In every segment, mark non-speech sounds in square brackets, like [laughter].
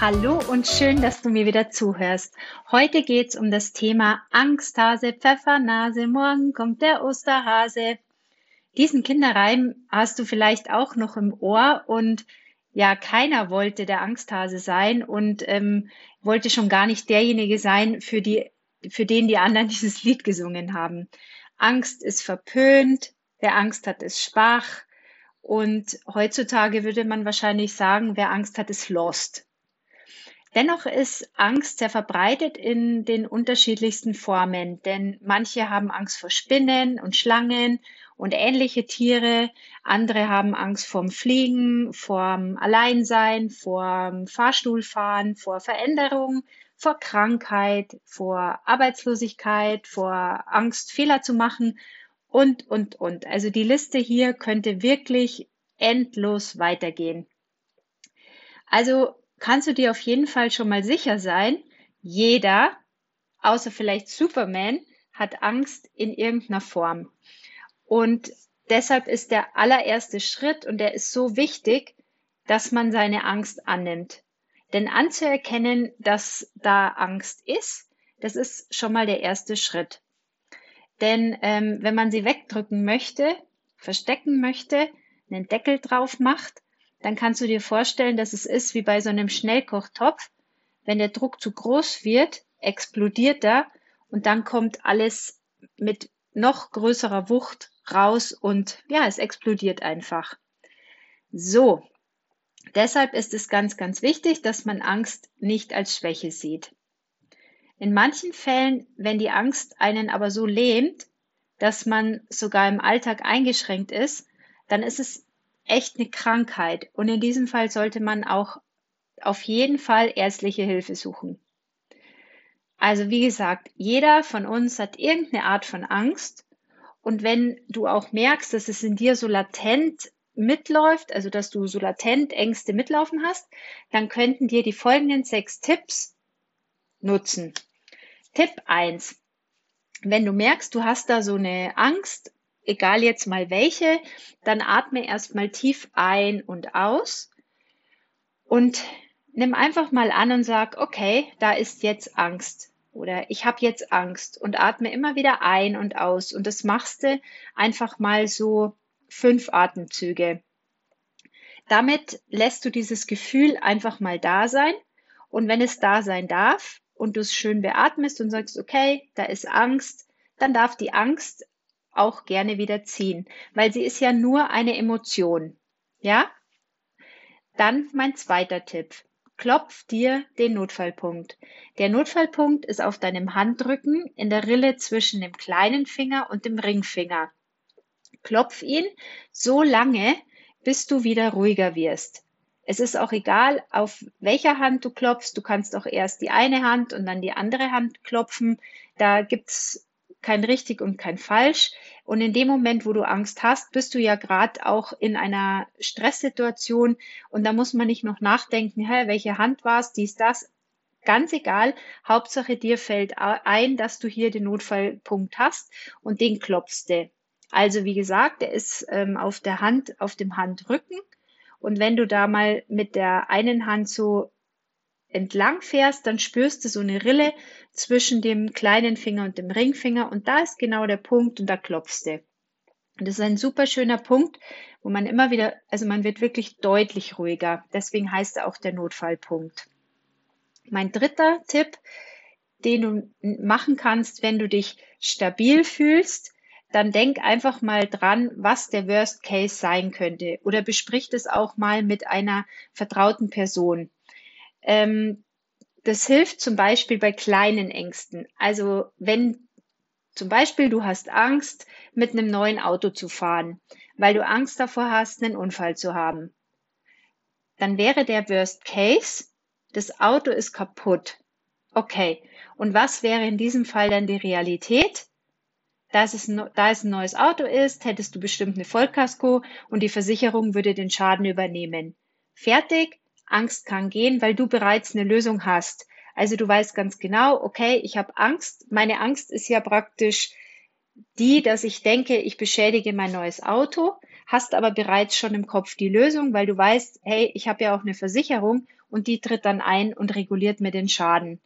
Hallo und schön, dass du mir wieder zuhörst. Heute geht's um das Thema Angsthase, Pfeffernase, morgen kommt der Osterhase. Diesen Kinderreim hast du vielleicht auch noch im Ohr und ja, keiner wollte der Angsthase sein und ähm, wollte schon gar nicht derjenige sein, für, die, für den die anderen [laughs] dieses Lied gesungen haben. Angst ist verpönt, wer Angst hat, ist schwach und heutzutage würde man wahrscheinlich sagen, wer Angst hat, ist lost. Dennoch ist Angst sehr verbreitet in den unterschiedlichsten Formen, denn manche haben Angst vor Spinnen und Schlangen und ähnliche Tiere, andere haben Angst vorm Fliegen, vorm Alleinsein, vorm Fahrstuhlfahren, vor Veränderung, vor Krankheit, vor Arbeitslosigkeit, vor Angst, Fehler zu machen und, und, und. Also die Liste hier könnte wirklich endlos weitergehen. Also kannst du dir auf jeden Fall schon mal sicher sein, jeder, außer vielleicht Superman, hat Angst in irgendeiner Form. Und deshalb ist der allererste Schritt, und der ist so wichtig, dass man seine Angst annimmt. Denn anzuerkennen, dass da Angst ist, das ist schon mal der erste Schritt. Denn ähm, wenn man sie wegdrücken möchte, verstecken möchte, einen Deckel drauf macht, dann kannst du dir vorstellen, dass es ist wie bei so einem Schnellkochtopf. Wenn der Druck zu groß wird, explodiert er und dann kommt alles mit noch größerer Wucht raus und ja, es explodiert einfach. So, deshalb ist es ganz, ganz wichtig, dass man Angst nicht als Schwäche sieht. In manchen Fällen, wenn die Angst einen aber so lähmt, dass man sogar im Alltag eingeschränkt ist, dann ist es echt eine Krankheit. Und in diesem Fall sollte man auch auf jeden Fall ärztliche Hilfe suchen. Also wie gesagt, jeder von uns hat irgendeine Art von Angst. Und wenn du auch merkst, dass es in dir so latent mitläuft, also dass du so latent Ängste mitlaufen hast, dann könnten dir die folgenden sechs Tipps nutzen. Tipp eins: Wenn du merkst, du hast da so eine Angst egal jetzt mal welche, dann atme erstmal tief ein und aus und nimm einfach mal an und sag, okay, da ist jetzt Angst oder ich habe jetzt Angst und atme immer wieder ein und aus und das machst du einfach mal so fünf Atemzüge. Damit lässt du dieses Gefühl einfach mal da sein und wenn es da sein darf und du es schön beatmest und sagst, okay, da ist Angst, dann darf die Angst auch gerne wieder ziehen, weil sie ist ja nur eine Emotion. Ja? Dann mein zweiter Tipp. Klopf dir den Notfallpunkt. Der Notfallpunkt ist auf deinem Handrücken in der Rille zwischen dem kleinen Finger und dem Ringfinger. Klopf ihn so lange, bis du wieder ruhiger wirst. Es ist auch egal, auf welcher Hand du klopfst. Du kannst auch erst die eine Hand und dann die andere Hand klopfen. Da gibt's kein richtig und kein falsch. Und in dem Moment, wo du Angst hast, bist du ja gerade auch in einer Stresssituation und da muss man nicht noch nachdenken, hä, welche Hand war es, dies, das. Ganz egal, Hauptsache dir fällt ein, dass du hier den Notfallpunkt hast und den klopfst du. Also wie gesagt, der ist ähm, auf der Hand, auf dem Handrücken. Und wenn du da mal mit der einen Hand so entlang fährst, dann spürst du so eine Rille zwischen dem kleinen Finger und dem Ringfinger und da ist genau der Punkt und da klopfst du. Und das ist ein super schöner Punkt, wo man immer wieder, also man wird wirklich deutlich ruhiger. Deswegen heißt er auch der Notfallpunkt. Mein dritter Tipp, den du machen kannst, wenn du dich stabil fühlst, dann denk einfach mal dran, was der Worst Case sein könnte oder besprich das auch mal mit einer vertrauten Person. Ähm, das hilft zum Beispiel bei kleinen Ängsten. Also wenn Zum Beispiel, du hast Angst, mit einem neuen Auto zu fahren, weil du Angst davor hast, einen Unfall zu haben. Dann wäre der Worst Case, das Auto ist kaputt. Okay, und was wäre in diesem Fall dann die Realität? Da es, da es ein neues Auto ist, hättest du bestimmt eine Vollkasko und die Versicherung würde den Schaden übernehmen. Fertig, Angst kann gehen, weil du bereits eine Lösung hast. Also du weißt ganz genau, okay, ich habe Angst. Meine Angst ist ja praktisch die, dass ich denke, ich beschädige mein neues Auto, hast aber bereits schon im Kopf die Lösung, weil du weißt, hey, ich habe ja auch eine Versicherung und die tritt dann ein und reguliert mir den Schaden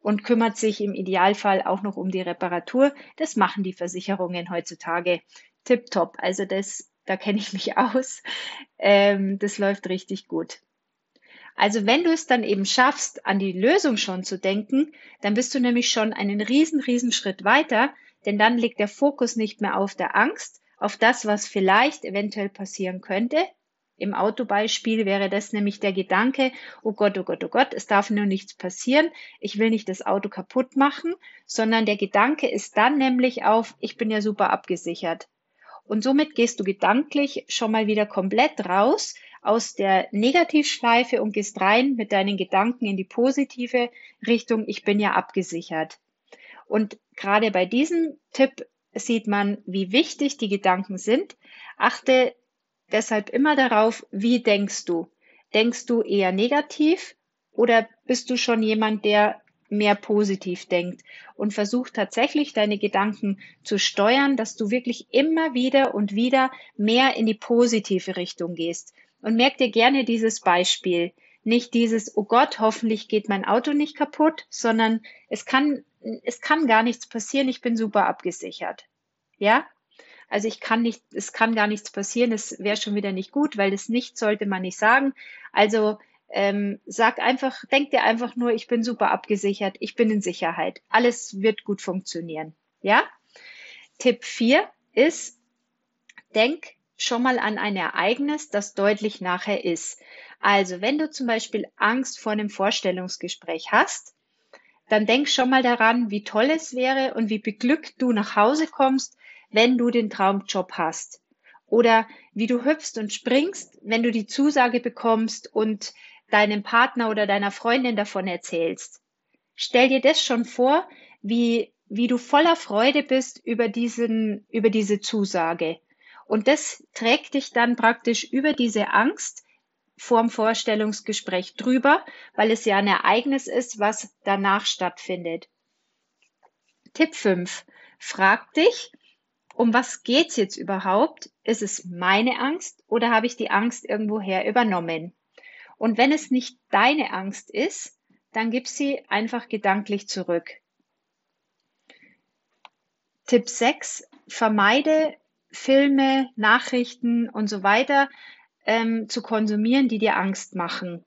und kümmert sich im Idealfall auch noch um die Reparatur. Das machen die Versicherungen heutzutage tipptopp. Also das, da kenne ich mich aus. Ähm, das läuft richtig gut. Also wenn du es dann eben schaffst, an die Lösung schon zu denken, dann bist du nämlich schon einen riesen, riesen Schritt weiter, denn dann liegt der Fokus nicht mehr auf der Angst, auf das, was vielleicht eventuell passieren könnte, im Autobeispiel wäre das nämlich der Gedanke, oh Gott, oh Gott, oh Gott, es darf nur nichts passieren, ich will nicht das Auto kaputt machen, sondern der Gedanke ist dann nämlich auf, ich bin ja super abgesichert. Und somit gehst du gedanklich schon mal wieder komplett raus aus der Negativschleife und gehst rein mit deinen Gedanken in die positive Richtung, ich bin ja abgesichert. Und gerade bei diesem Tipp sieht man, wie wichtig die Gedanken sind. Achte deshalb immer darauf, wie denkst du? Denkst du eher negativ oder bist du schon jemand, der mehr positiv denkt und versucht tatsächlich deine Gedanken zu steuern, dass du wirklich immer wieder und wieder mehr in die positive Richtung gehst. Und merk dir gerne dieses Beispiel. Nicht dieses, oh Gott, hoffentlich geht mein Auto nicht kaputt, sondern es kann, es kann gar nichts passieren, ich bin super abgesichert. Ja? Also ich kann nicht, es kann gar nichts passieren, es wäre schon wieder nicht gut, weil das nicht sollte man nicht sagen. Also ähm, sag einfach, denk dir einfach nur, ich bin super abgesichert, ich bin in Sicherheit. Alles wird gut funktionieren. Ja? Tipp 4 ist, denk schon mal an ein Ereignis, das deutlich nachher ist. Also, wenn du zum Beispiel Angst vor einem Vorstellungsgespräch hast, dann denk schon mal daran, wie toll es wäre und wie beglückt du nach Hause kommst, wenn du den Traumjob hast. Oder wie du hüpfst und springst, wenn du die Zusage bekommst und deinem Partner oder deiner Freundin davon erzählst. Stell dir das schon vor, wie, wie du voller Freude bist über diesen, über diese Zusage. Und das trägt dich dann praktisch über diese Angst vorm Vorstellungsgespräch drüber, weil es ja ein Ereignis ist, was danach stattfindet. Tipp 5. Frag dich, um was geht's jetzt überhaupt? Ist es meine Angst oder habe ich die Angst irgendwoher übernommen? Und wenn es nicht deine Angst ist, dann gib sie einfach gedanklich zurück. Tipp 6. Vermeide Filme, Nachrichten und so weiter ähm, zu konsumieren, die dir Angst machen.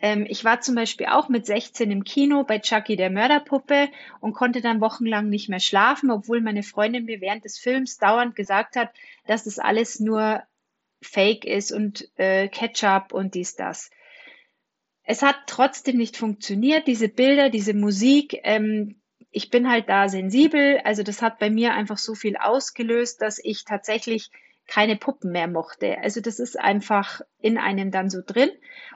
Ähm, ich war zum Beispiel auch mit 16 im Kino bei Chucky der Mörderpuppe und konnte dann wochenlang nicht mehr schlafen, obwohl meine Freundin mir während des Films dauernd gesagt hat, dass das alles nur Fake ist und äh, Ketchup und dies, das. Es hat trotzdem nicht funktioniert, diese Bilder, diese Musik. Ähm, ich bin halt da sensibel, also das hat bei mir einfach so viel ausgelöst, dass ich tatsächlich keine Puppen mehr mochte. Also das ist einfach in einem dann so drin.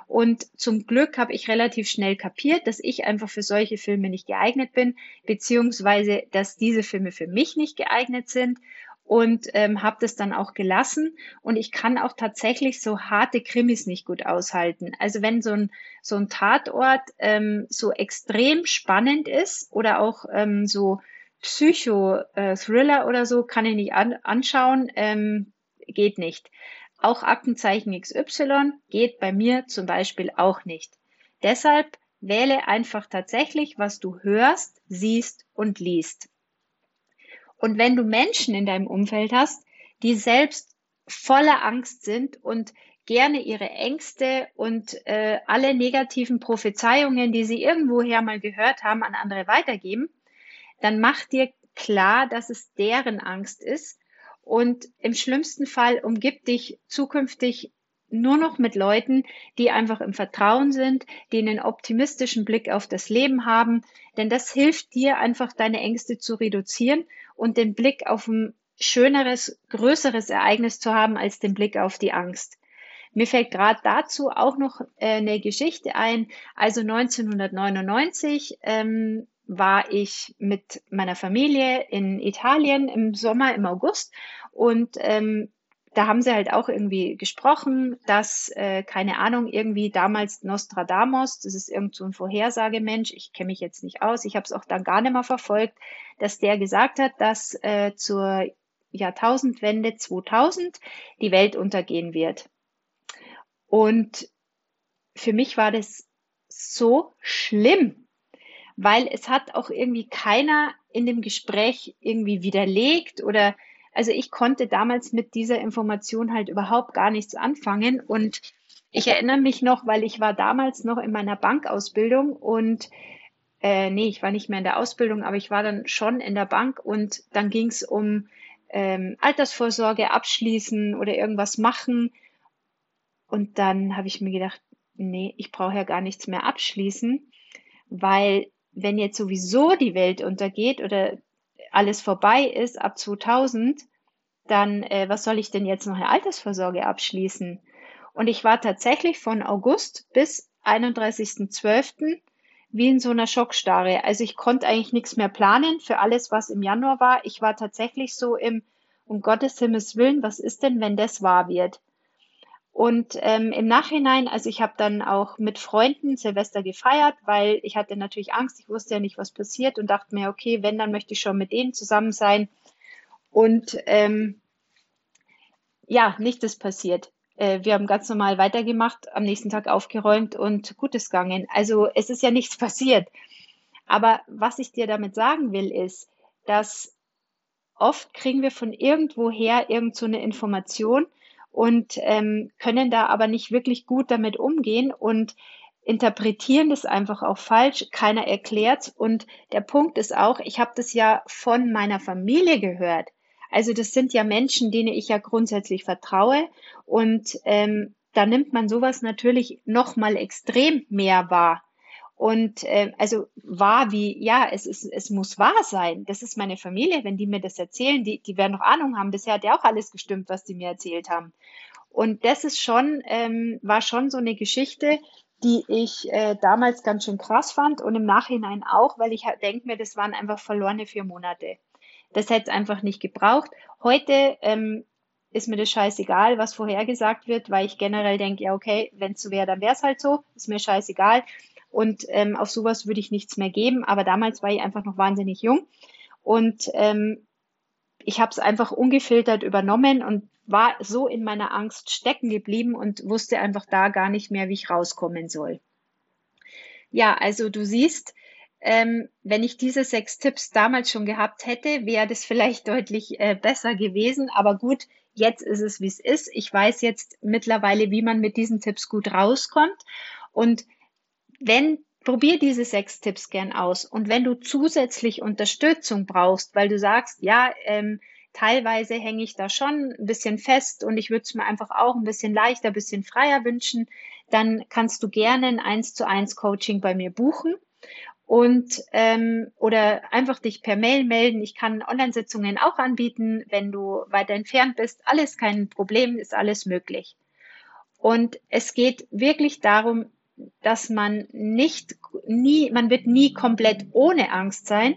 Und zum Glück habe ich relativ schnell kapiert, dass ich einfach für solche Filme nicht geeignet bin, beziehungsweise dass diese Filme für mich nicht geeignet sind und ähm, habe das dann auch gelassen. Und ich kann auch tatsächlich so harte Krimis nicht gut aushalten. Also wenn so ein, so ein Tatort ähm, so extrem spannend ist oder auch ähm, so Psycho-Thriller äh, oder so, kann ich nicht an anschauen. Ähm, geht nicht. Auch Aktenzeichen XY geht bei mir zum Beispiel auch nicht. Deshalb wähle einfach tatsächlich, was du hörst, siehst und liest. Und wenn du Menschen in deinem Umfeld hast, die selbst voller Angst sind und gerne ihre Ängste und äh, alle negativen Prophezeiungen, die sie irgendwoher mal gehört haben, an andere weitergeben, dann mach dir klar, dass es deren Angst ist. Und im schlimmsten Fall umgib dich zukünftig nur noch mit Leuten, die einfach im Vertrauen sind, die einen optimistischen Blick auf das Leben haben, denn das hilft dir einfach, deine Ängste zu reduzieren und den Blick auf ein schöneres, größeres Ereignis zu haben als den Blick auf die Angst. Mir fällt gerade dazu auch noch äh, eine Geschichte ein. Also 1999 ähm, war ich mit meiner Familie in Italien im Sommer, im August und ähm, da haben sie halt auch irgendwie gesprochen, dass, äh, keine Ahnung, irgendwie damals Nostradamus, das ist irgend so ein Vorhersagemensch, ich kenne mich jetzt nicht aus, ich habe es auch dann gar nicht mehr verfolgt, dass der gesagt hat, dass äh, zur Jahrtausendwende 2000 die Welt untergehen wird. Und für mich war das so schlimm, weil es hat auch irgendwie keiner in dem Gespräch irgendwie widerlegt oder also ich konnte damals mit dieser Information halt überhaupt gar nichts anfangen und ich erinnere mich noch, weil ich war damals noch in meiner Bankausbildung und äh, nee, ich war nicht mehr in der Ausbildung, aber ich war dann schon in der Bank und dann ging es um ähm, Altersvorsorge abschließen oder irgendwas machen. Und dann habe ich mir gedacht, nee, ich brauche ja gar nichts mehr abschließen, weil wenn jetzt sowieso die Welt untergeht oder alles vorbei ist ab 2000, dann äh, was soll ich denn jetzt noch eine Altersvorsorge abschließen? Und ich war tatsächlich von August bis 31.12. wie in so einer Schockstarre. Also ich konnte eigentlich nichts mehr planen für alles, was im Januar war. Ich war tatsächlich so im, um Gottes Himmels Willen, was ist denn, wenn das wahr wird? Und ähm, im Nachhinein, also ich habe dann auch mit Freunden Silvester gefeiert, weil ich hatte natürlich Angst, ich wusste ja nicht, was passiert und dachte mir, okay, wenn, dann möchte ich schon mit denen zusammen sein. Und ähm, ja, nichts ist passiert. Äh, wir haben ganz normal weitergemacht, am nächsten Tag aufgeräumt und Gutes gegangen. Also es ist ja nichts [laughs] passiert. Aber was ich dir damit sagen will, ist, dass oft kriegen wir von irgendwoher irgend so eine Information und ähm, können da aber nicht wirklich gut damit umgehen und interpretieren das einfach auch falsch. Keiner erklärt und der Punkt ist auch, ich habe das ja von meiner Familie gehört. Also das sind ja Menschen, denen ich ja grundsätzlich vertraue und ähm, da nimmt man sowas natürlich noch mal extrem mehr wahr. Und äh, also wahr wie, ja, es, ist, es muss wahr sein. Das ist meine Familie, wenn die mir das erzählen, die, die werden noch Ahnung haben. Bisher hat ja auch alles gestimmt, was die mir erzählt haben. Und das ist schon, ähm, war schon so eine Geschichte, die ich äh, damals ganz schön krass fand und im Nachhinein auch, weil ich halt denke mir, das waren einfach verlorene vier Monate. Das hätte es einfach nicht gebraucht. Heute ähm, ist mir das scheißegal, was vorhergesagt wird, weil ich generell denke, ja, okay, wenn es so wäre, dann wäre es halt so, ist mir scheißegal. Und ähm, auf sowas würde ich nichts mehr geben. Aber damals war ich einfach noch wahnsinnig jung. Und ähm, ich habe es einfach ungefiltert übernommen und war so in meiner Angst stecken geblieben und wusste einfach da gar nicht mehr, wie ich rauskommen soll. Ja, also du siehst, ähm, wenn ich diese sechs Tipps damals schon gehabt hätte, wäre das vielleicht [laughs] deutlich äh, besser gewesen. Aber gut, jetzt ist es, wie es ist. Ich weiß jetzt mittlerweile, wie man mit diesen Tipps gut rauskommt. Und wenn probier diese sechs Tipps gern aus. Und wenn du zusätzlich Unterstützung brauchst, weil du sagst, ja, ähm, teilweise hänge ich da schon ein bisschen fest und ich würde es mir einfach auch ein bisschen leichter, ein bisschen freier wünschen, dann kannst du gerne ein 1 zu 1 Coaching bei mir buchen und ähm, oder einfach dich per Mail melden. Ich kann Online-Sitzungen auch anbieten, wenn du weiter entfernt bist. Alles kein Problem, ist alles möglich. Und es geht wirklich darum, dass man nicht, nie, man wird nie komplett ohne Angst sein,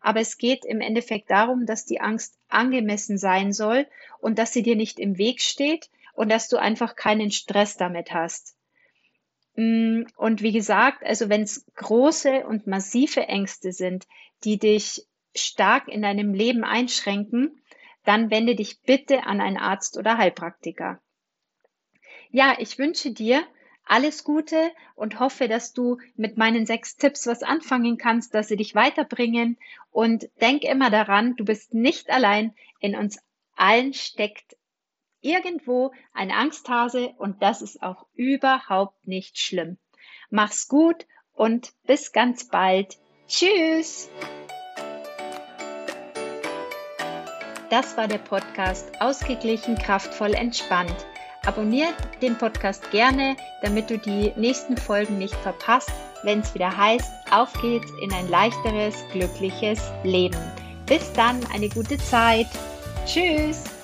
aber es geht im Endeffekt darum, dass die Angst angemessen sein soll und dass sie dir nicht im Weg steht und dass du einfach keinen Stress damit hast. Mm, und wie gesagt, also wenn es große und massive Ängste sind, die dich stark in deinem Leben einschränken, dann wende dich bitte an einen Arzt oder Heilpraktiker. Ja, ich wünsche dir alles Gute und hoffe, dass du mit meinen sechs Tipps was anfangen kannst, dass sie dich weiterbringen. Und denk immer daran, du bist nicht allein. In uns allen steckt irgendwo ein Angsthase und das ist auch überhaupt nicht schlimm. Mach's gut und bis ganz bald. Tschüss! Das war der Podcast Ausgeglichen, kraftvoll, entspannt. Abonniert den Podcast gerne, damit du die nächsten Folgen nicht verpasst, wenn es wieder heißt, auf geht's in ein leichteres, glückliches Leben. Bis dann, eine gute Zeit. Tschüss.